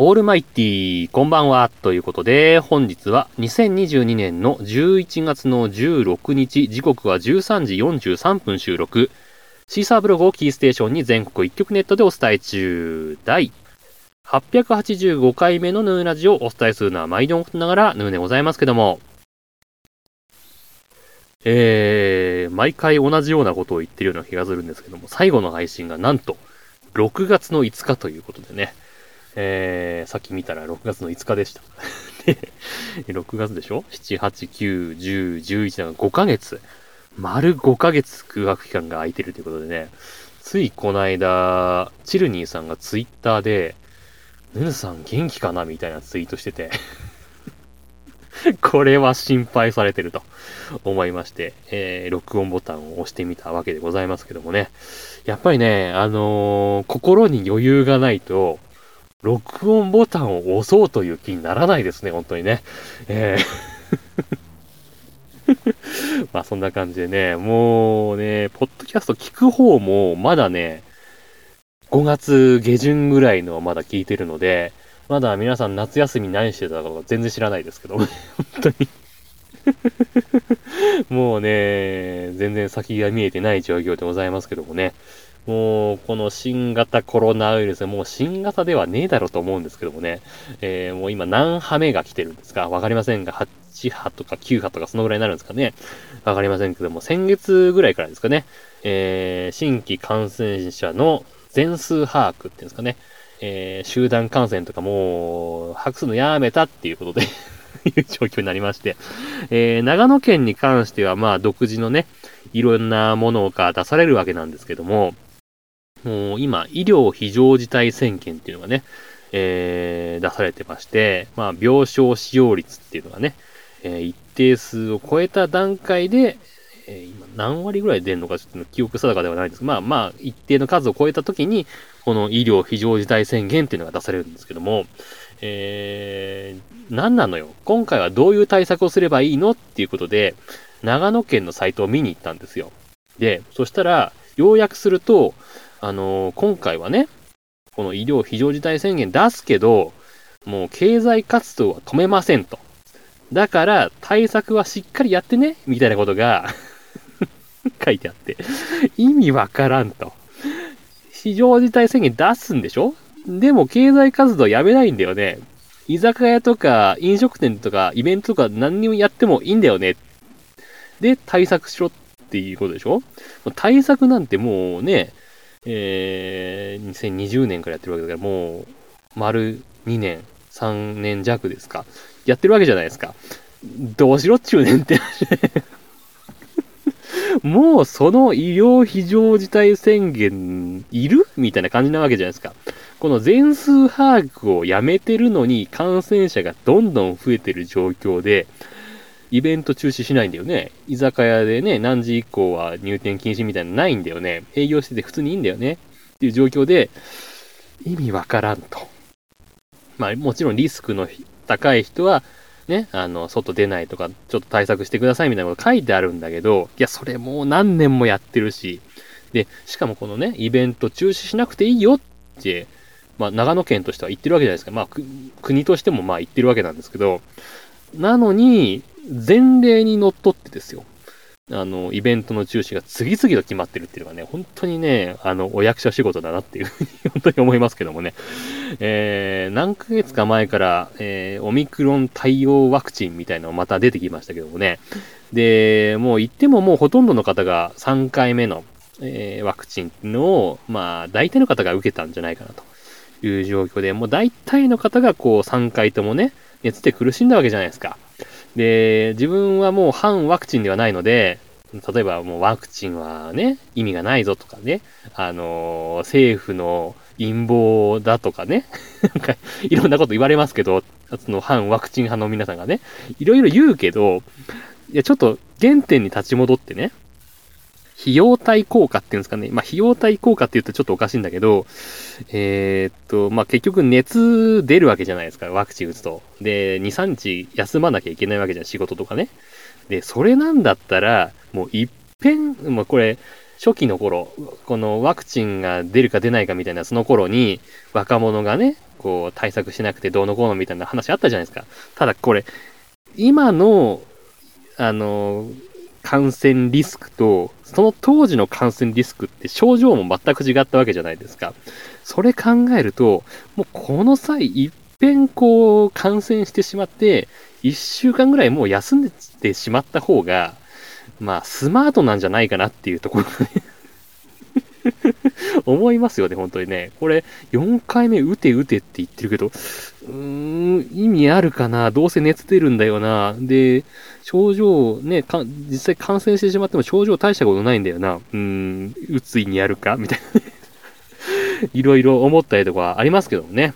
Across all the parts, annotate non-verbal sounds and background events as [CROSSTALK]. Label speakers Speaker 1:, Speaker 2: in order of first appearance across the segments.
Speaker 1: オールマイティー、こんばんは。ということで、本日は2022年の11月の16日、時刻は13時43分収録。シーサーブログをキーステーションに全国一曲ネットでお伝え中。第885回目のヌーラジオをお伝えするのは毎度ながらヌーでございますけども、えー、毎回同じようなことを言ってるような気がするんですけども、最後の配信がなんと、6月の5日ということでね、えー、さっき見たら6月の5日でした。[LAUGHS] で、6月でしょ ?7、8、9、10、11だ5ヶ月。丸5ヶ月空白期間が空いてるということでね、ついこの間、チルニーさんがツイッターで、ヌヌさん元気かな？みたいなツイートしてて [LAUGHS] これは心配されてると思いまして、えー、録音ボタンを押してみたわけでございますけどもね。やっぱりね、あのー、心に余裕がないと、録音ボタンを押そうという気にならないですね、本当にね。えー [LAUGHS] まあそんな感じでね、もうね、ポッドキャスト聞く方もまだね、5月下旬ぐらいのまだ聞いてるので、まだ皆さん夏休み何してたか全然知らないですけど、[LAUGHS] 本当に [LAUGHS] もうね、全然先が見えてない状況でございますけどもね。もう、この新型コロナウイルス、もう新型ではねえだろうと思うんですけどもね、えー、もう今何波目が来てるんですか？わかりませんが、8波とか9波とかそのぐらいになるんですかね？わかりませんけども、先月ぐらいからですかね、えー、新規感染者の全数把握っていうんですかね、えー、集団感染とかもう、把握するのやめたっていうことで [LAUGHS] いう状況になりまして、えー、長野県に関しては、まあ、独自のね、いろんなものが出されるわけなんですけども、もう今、医療非常事態宣言っていうのがね、えー、出されてまして、まあ、病床使用率っていうのがね、えー、一定数を超えた段階で、えー、今何割ぐらい出るのかちょっと記憶定かではないんですまあまあ、一定の数を超えた時に、この医療非常事態宣言っていうのが出されるんですけども、えー、何なのよ？今回はどういう対策をすればいいのっていうことで、長野県のサイトを見に行ったんですよ。で、そしたら、要約すると、あのー、今回はね、この医療非常事態宣言出すけど、もう経済活動は止めませんと。だから対策はしっかりやってね、みたいなことが [LAUGHS] 書いてあって、意味わからんと。非常事態宣言出すんでしょ？でも経済活動やめないんだよね。居酒屋とか飲食店とかイベントとか何にもやってもいいんだよね。で、対策しろっていうことでしょ？対策なんてもうね、えー、2020年からやってるわけだから、もう、丸2年、3年弱ですか。やってるわけじゃないですか。どうしろっちゅうねんって [LAUGHS] もうその医療非常事態宣言いる？みたいな感じなわけじゃないですか。この全数把握をやめてるのに感染者がどんどん増えてる状況で、イベント中止しないんだよね。居酒屋でね、何時以降は入店禁止みたいなのないんだよね。営業してて普通にいいんだよね。っていう状況で、意味わからんと。まあもちろんリスクの高い人は、ね、あの、外出ないとか、ちょっと対策してくださいみたいなこと書いてあるんだけど、いや、それもう何年もやってるし、で、しかもこのね、イベント中止しなくていいよって、まあ、長野県としては言ってるわけじゃないですか。まあ、国としてもまあ言ってるわけなんですけど、なのに、前例にのっとってですよ。あの、イベントの中止が次々と決まってるっていうのはね、本当にね、あの、お役所仕事だなっていうふうに本当に思いますけどもね。えー、何ヶ月か前から、えー、オミクロン対応ワクチンみたいなのまた出てきましたけどもね。で、もう言ってももうほとんどの方が3回目の、えー、ワクチンのを、まあ、大体の方が受けたんじゃないかなという状況で、もう大体の方がこう3回ともね、熱で苦しんだわけじゃないですか。で、自分はもう反ワクチンではないので、例えばもうワクチンはね、意味がないぞとかね、あのー、政府の陰謀だとかね、[LAUGHS] なんかいろんなこと言われますけど、その反ワクチン派の皆さんがね、いろいろ言うけど、いや、ちょっと原点に立ち戻ってね、費用対効果っていうんですかね。まあ、費用対効果って言うとちょっとおかしいんだけど、えー、っと、まあ、結局熱出るわけじゃないですか、ワクチン打つと。で、2、3日休まなきゃいけないわけじゃん、仕事とかね。で、それなんだったら、もう一遍、もうこれ、初期の頃、このワクチンが出るか出ないかみたいなその頃に、若者がね、こう、対策しなくてどうのこうのみたいな話あったじゃないですか。ただこれ、今の、あの、感染リスクと、その当時の感染リスクって症状も全く違ったわけじゃないですか。それ考えると、もうこの際、いっぺんこう感染してしまって、1週間ぐらいもう休んでてしまった方が、まあ、スマートなんじゃないかなっていうところがね [LAUGHS] 思いますよね、本当にね。これ、4回目打て打てって言ってるけど、うーん、意味あるかな？どうせ熱出るんだよな。で、症状、ね、か実際感染してしまっても症状大したことないんだよな。うーん、うつ意味あるか？みたいな。[LAUGHS] いろいろ思ったりとかありますけどもね。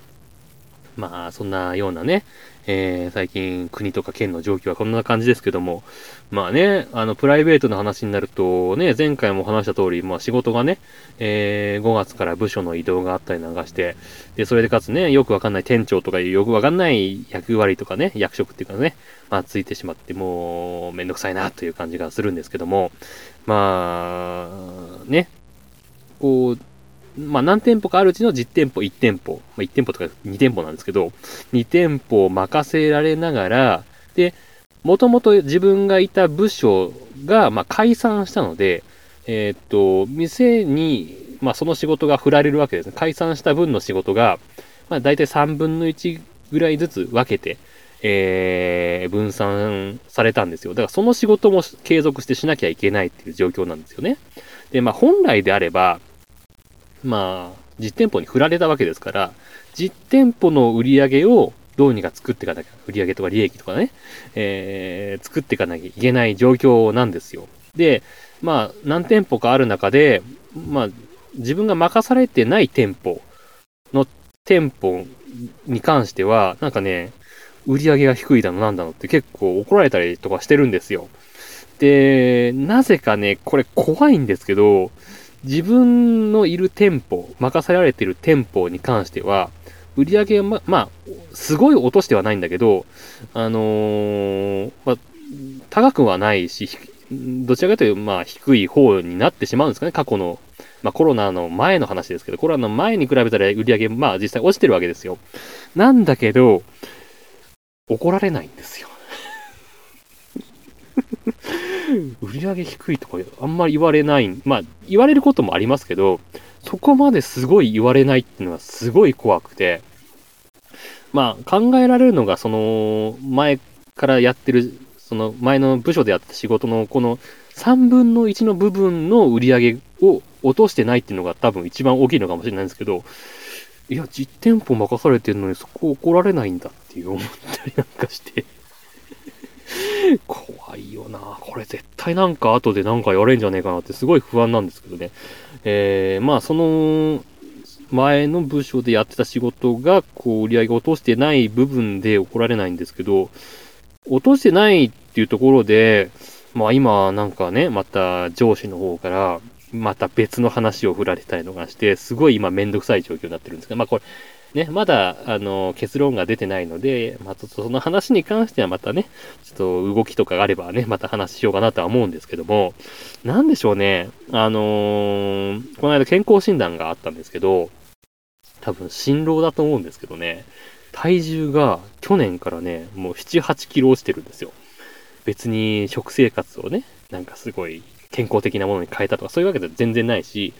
Speaker 1: まあ、そんなようなね、えー、最近国とか県の状況はこんな感じですけども、まあね、あの、プライベートの話になると、ね、前回も話した通り、まあ仕事がね、えー、5月から部署の移動があったりなんかして、で、それでかつね、よくわかんない店長とかいうよくわかんない役割とかね、役職っていうかね、まあついてしまって、もう、めんどくさいなという感じがするんですけども、まあ、ね、こう、まあ、何店舗かあるうちの実店舗1店舗、まあ、1店舗とか2店舗なんですけど、2店舗を任せられながら、で、もともと自分がいた部署が、まあ、解散したので、えー、っと、店に、まあ、その仕事が振られるわけですね。解散した分の仕事が、まあ、大体3分の1ぐらいずつ分けて、えー、分散されたんですよ。だからその仕事も継続してしなきゃいけないっていう状況なんですよね。で、まあ本来であれば、まあ、実店舗に振られたわけですから、実店舗の売り上げをどうにか作っていかなきゃ、売り上げとか利益とかね、えー、作っていかなきゃいけない状況なんですよ。で、まあ、何店舗かある中で、まあ、自分が任されてない店舗の店舗に関しては、なんかね、売り上げが低いだのなんだのって結構怒られたりとかしてるんですよ。で、なぜかね、これ怖いんですけど、自分のいる店舗、任せられている店舗に関しては、売り上げはま、まあ、すごい落としてはないんだけど、あのー、まあ、高くはないし、どちらかというと、まあ、低い方になってしまうんですかね、過去の。まあ、コロナの前の話ですけど、コロナの前に比べたら売り上げ、まあ、実際落ちてるわけですよ。なんだけど、怒られないんですよ。[LAUGHS] 売り上げ低いとかあんまり言われない。まあ、言われることもありますけど、そこまですごい言われないっていうのはすごい怖くて、まあ、考えられるのが、その、前からやってる、その前の部署でやった仕事のこの3分の1の部分の売り上げを落としてないっていうのが多分一番大きいのかもしれないんですけど、いや、実店舗任されてるのにそこ怒られないんだっていう思ったりなんかして。[LAUGHS] 怖いよな。これ絶対なんか後でなんか言われんじゃねえかなってすごい不安なんですけどね。えー、まあその、前の部署でやってた仕事が、こう、売り上げ落としてない部分で怒られないんですけど、落としてないっていうところで、まあ今なんかね、また上司の方から、また別の話を振られたりとかして、すごい今めんどくさい状況になってるんですけど、まあこれ、ね、まだ、あの、結論が出てないので、まあ、ちょっとその話に関してはまたね、ちょっと動きとかがあればね、また話しようかなとは思うんですけども、なんでしょうね、あのー、この間健康診断があったんですけど、多分、辛労だと思うんですけどね、体重が去年からね、もう7、8キロ落ちてるんですよ。別に食生活をね、なんかすごい健康的なものに変えたとかそういうわけでは全然ないし、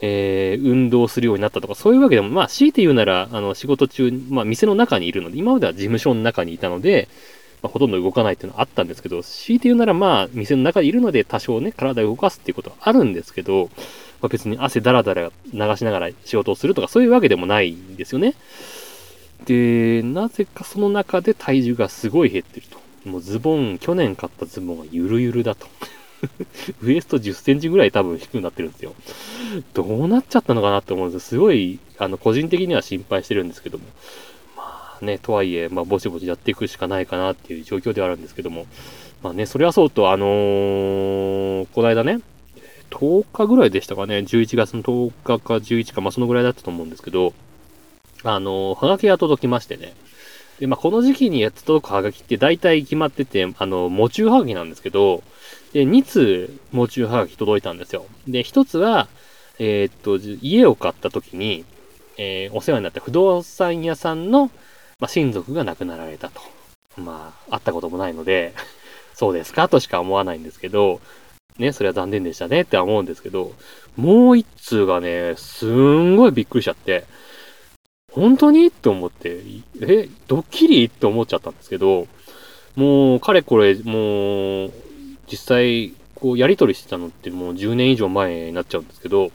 Speaker 1: えー、運動するようになったとか、そういうわけでも、まあ、強いて言うなら、あの、仕事中、まあ、店の中にいるので、今までは事務所の中にいたので、まあ、ほとんど動かないっていうのはあったんですけど、強いて言うなら、まあ、店の中にいるので、多少ね、体を動かすっていうことはあるんですけど、まあ、別に汗だらだら流しながら仕事をするとか、そういうわけでもないんですよね。で、なぜかその中で体重がすごい減ってると。もうズボン、去年買ったズボンがゆるゆるだと。[LAUGHS] ウエスト10センチぐらい多分低くなってるんですよ。どうなっちゃったのかなって思うんですよすごい、あの、個人的には心配してるんですけども。まあね、とはいえ、まあ、ぼちぼちやっていくしかないかなっていう状況ではあるんですけども。まあね、それはそうと、あのー、この間ね、10日ぐらいでしたかね、11月の10日か11か、まあそのぐらいだったと思うんですけど、あのー、はがきが届きましてね。で、まあこの時期にやって届くはがきって大体決まってて、あの、喪中はがきなんですけど、で、2通、喪中はがき届いたんですよ。で、1つは、えー、っと、家を買った時に、えー、お世話になった不動産屋さんの、まあ、親族が亡くなられたと。まあ、会ったこともないので、[LAUGHS] そうですか？としか思わないんですけど、ね、それは残念でしたねって思うんですけど、もう一通がね、すんごいびっくりしちゃって、本当に？って思って、え、ドッキリ？って思っちゃったんですけど、もう、かれこれ、もう、実際、こう、やりとりしてたのってもう10年以上前になっちゃうんですけど、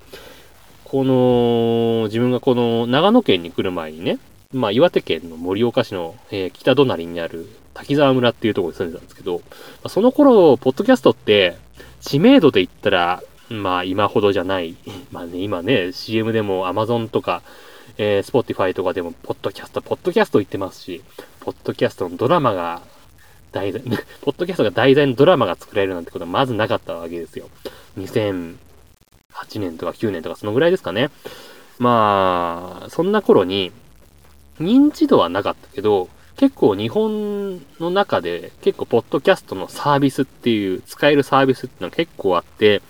Speaker 1: この、自分がこの長野県に来る前にね、まあ、岩手県の盛岡市の、えー、北隣にある滝沢村っていうところに住んでたんですけど、まあ、その頃、ポッドキャストって、知名度で言ったら、まあ、今ほどじゃない。まあね、今ね、CM でも Amazon とか、えー、Spotify とかでも、ポッドキャスト、ポッドキャスト言ってますし、ポッドキャストのドラマが、題材、ポッドキャストが題材のドラマが作られるなんてことはまずなかったわけですよ。2008年とか9年とかそのぐらいですかね。まあ、そんな頃に、認知度はなかったけど、結構日本の中で結構ポッドキャストのサービスっていう、使えるサービスっていうのが結構あって、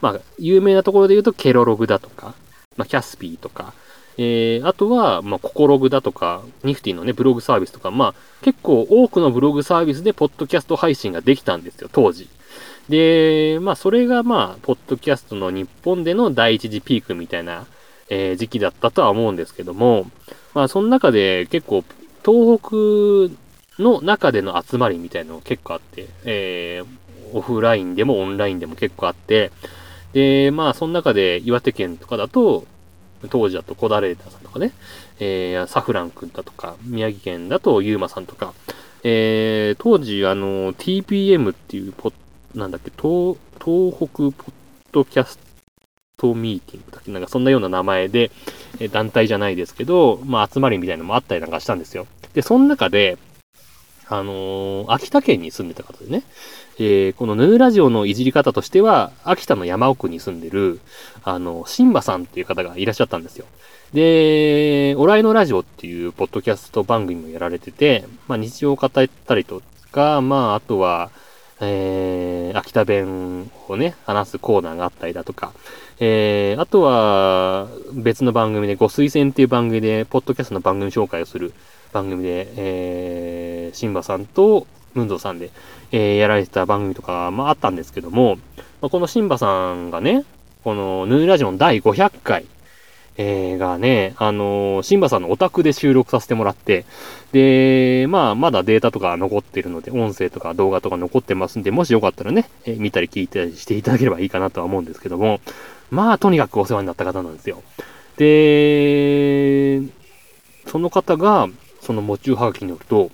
Speaker 1: まあ、有名なところで言うとケロログだとか、まあ、キャスピーとか、えー、あとは、まあ、ココログだとか、ニフティのね、ブログサービスとか、まあ、結構多くのブログサービスでポッドキャスト配信ができたんですよ、当時。で、まあ、それがまあ、ポッドキャストの日本での第一次ピークみたいな、えー、時期だったとは思うんですけども、まあ、その中で結構、東北の中での集まりみたいなのが結構あって、えー、オフラインでもオンラインでも結構あって、で、まあ、その中で岩手県とかだと、当時だとコダレーターさんとかね、えー、サフラン君だとか、宮城県だとユーマさんとか、えー、当時、あの、TPM っていうポなんだっけ、東、東北ポッドキャストミーティングだっけなんかそんなような名前で、え団体じゃないですけど、まあ集まりみたいなのもあったりなんかしたんですよ。で、その中で、あのー、秋田県に住んでた方でね、えー、このヌーラジオのいじり方としては、秋田の山奥に住んでる、あの、シンバさんっていう方がいらっしゃったんですよ。で、おらいのラジオっていうポッドキャスト番組もやられてて、まあ日常を語ったりとか、まああとは、えー、秋田弁をね、話すコーナーがあったりだとか、えー、あとは別の番組で、ご推薦っていう番組で、ポッドキャストの番組紹介をする番組で、えー、シンバさんとムンゾーさんで、えー、やられてた番組とか、まああったんですけども、まあ、このシンバさんがね、このヌーラジオの第500回、えー、がね、あのー、シンバさんのオタクで収録させてもらって、で、まあ、まだデータとか残ってるので、音声とか動画とか残ってますんで、もしよかったらね、えー、見たり聞いたりしていただければいいかなとは思うんですけども、まあ、とにかくお世話になった方なんですよ。で、その方が、その持ちはがきによると、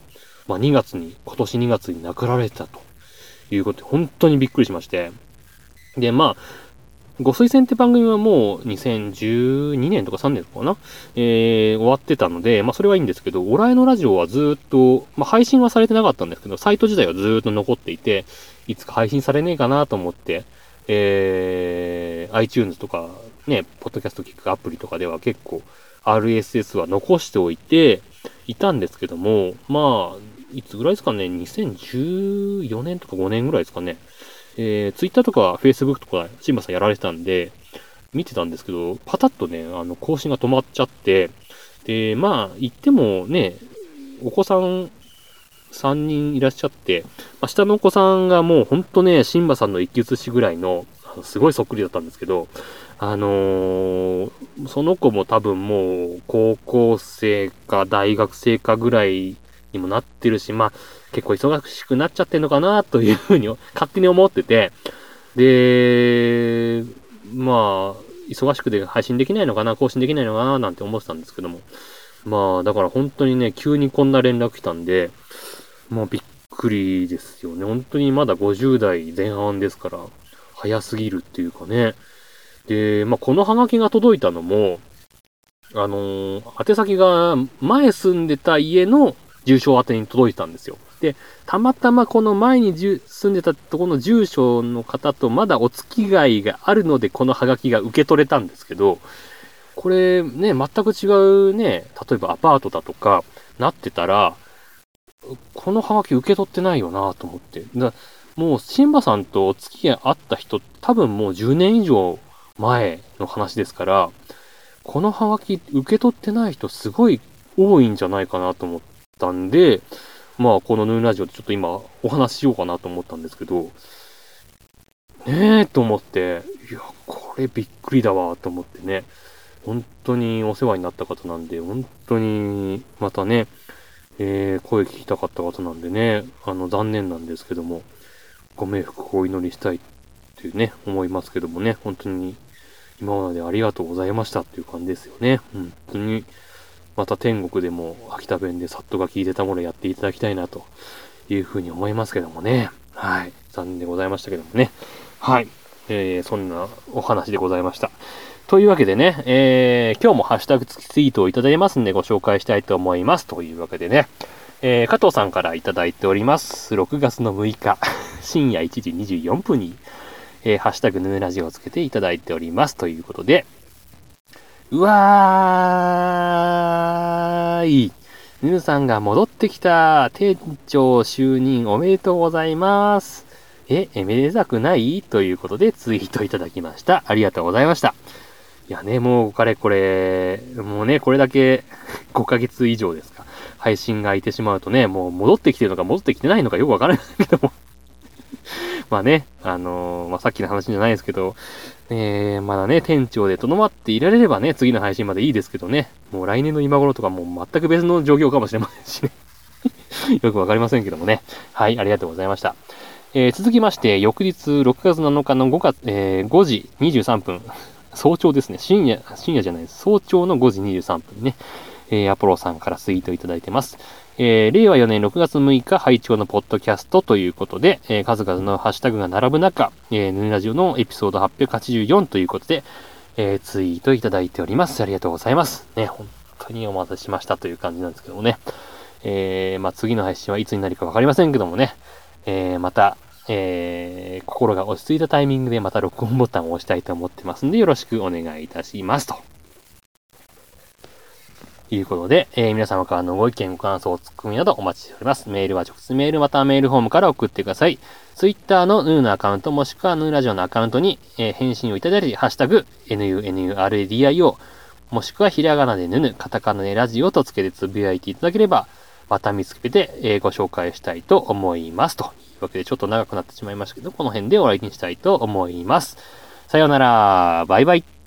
Speaker 1: まあ、2月に、今年2月に亡くなられてたということで、本当にびっくりしまして。で、まあ、ご推薦って番組はもう2012年とか3年とかな？えー、終わってたので、まあそれはいいんですけど、オライのラジオはずっと、まあ配信はされてなかったんですけど、サイト自体はずっと残っていて、いつか配信されねえかなと思って、えー、iTunes とかね、ポッドキャスト聞くアプリとかでは結構 RSS は残しておいていたんですけども、まあ、いつぐらいですかね、2014年とか5年ぐらいですかね。えー、Twitter とか Facebook とか、シンバさんやられてたんで、見てたんですけど、パタッとね、あの、更新が止まっちゃって、で、まあ、言ってもね、お子さん3人いらっしゃって、まあ、下のお子さんがもうほんとね、シンバさんの一騎写しぐらいの、すごいそっくりだったんですけど、あのー、その子も多分もう高校生か大学生かぐらいにもなってるし、まあ、結構忙しくなっちゃってんのかなというふうに勝手に思ってて、で、まあ、忙しくて配信できないのかな、更新できないのかな、なんて思ってたんですけども。まあ、だから本当にね、急にこんな連絡来たんで、もうびっくりですよね。本当にまだ50代前半ですから、早すぎるっていうかね。で、まあ、このハガキが届いたのも、あのー、宛先が前住んでた家の住所宛に届いたんですよ。で、たまたまこの前に住んでたとこの住所の方とまだお付き合いがあるのでこのハガキが受け取れたんですけど、これね、全く違うね、例えばアパートだとかなってたら、このハガキ受け取ってないよなと思って。もう、シンバさんとお付き合いあった人、多分もう10年以上前の話ですから、このハガキ受け取ってない人すごい多いんじゃないかなと思ったんで、まあこのヌーラジオでちょっと今お話ししようかなと思ったんですけど、ねえと思って、いや、これびっくりだわと思ってね、本当にお世話になった方なんで、本当にまたね、えー、声聞きたかった方なんでね、あの残念なんですけども、ご冥福をお祈りしたいっていうね、思いますけどもね、本当に今までありがとうございましたっていう感じですよね。本当に、また天国でも秋田弁でサットが聞いてたものやっていただきたいなというふうに思いますけどもね。はい。残念でございましたけどもね。はい。えー、そんなお話でございました。というわけでね、えー、今日もハッシュタグ付きツイートをいただいてますんでご紹介したいと思います。というわけでね、えー、加藤さんからいただいております。6月の6日、[LAUGHS] 深夜1時24分に、えー、ハッシュタグヌーラジオをつけていただいております。ということで、うわーい。ヌーさんが戻ってきた。店長就任おめでとうございます。え、えめでたくない？ということでツイートいただきました。ありがとうございました。いやね、もう、かれこれ、もうね、これだけ5ヶ月以上ですか。配信が空いてしまうとね、もう戻ってきてるのか戻ってきてないのかよくわからないけども [LAUGHS] まあね、あのー、まあ、さっきの話じゃないですけど、えー、まだね、店長でとどまっていられればね、次の配信までいいですけどね、もう来年の今頃とかもう全く別の状況かもしれませんしね [LAUGHS] よくわかりませんけどもね。はい、ありがとうございました。えー、続きまして、翌日6月7日の5月、えー、5時23分、早朝ですね。深夜、深夜じゃないです。早朝の5時23分ね、えー、アポロさんからツイートいただいてます。えー、令和4年6月6日、拝聴のポッドキャストということで、えー、数々のハッシュタグが並ぶ中、えー、ヌーラジオのエピソード884ということで、えー、ツイートいただいております。ありがとうございます。ね、本当にお待たせしましたという感じなんですけどもね。えー、まあ、次の配信はいつになるかわかりませんけどもね、えー、また、えー、心が落ち着いたタイミングでまた録音ボタンを押したいと思ってますんで、よろしくお願いいたしますと。いうことで、えー、皆様からのご意見、ご感想、ツッコミなどお待ちしております。メールは直接メールまたメールフォームから送ってください。ツイッターのヌーのアカウントもしくはヌーラジオのアカウントに、えー、返信をいただいて、ハッシュタグ、NUNURADIO、もしくはひらがなでヌヌ、カタカナでラジオとつけてつぶやいていただければ、また見つけて、えー、ご紹介したいと思います。というわけで、ちょっと長くなってしまいましたけど、この辺で終わりにしたいと思います。さようなら、バイバイ。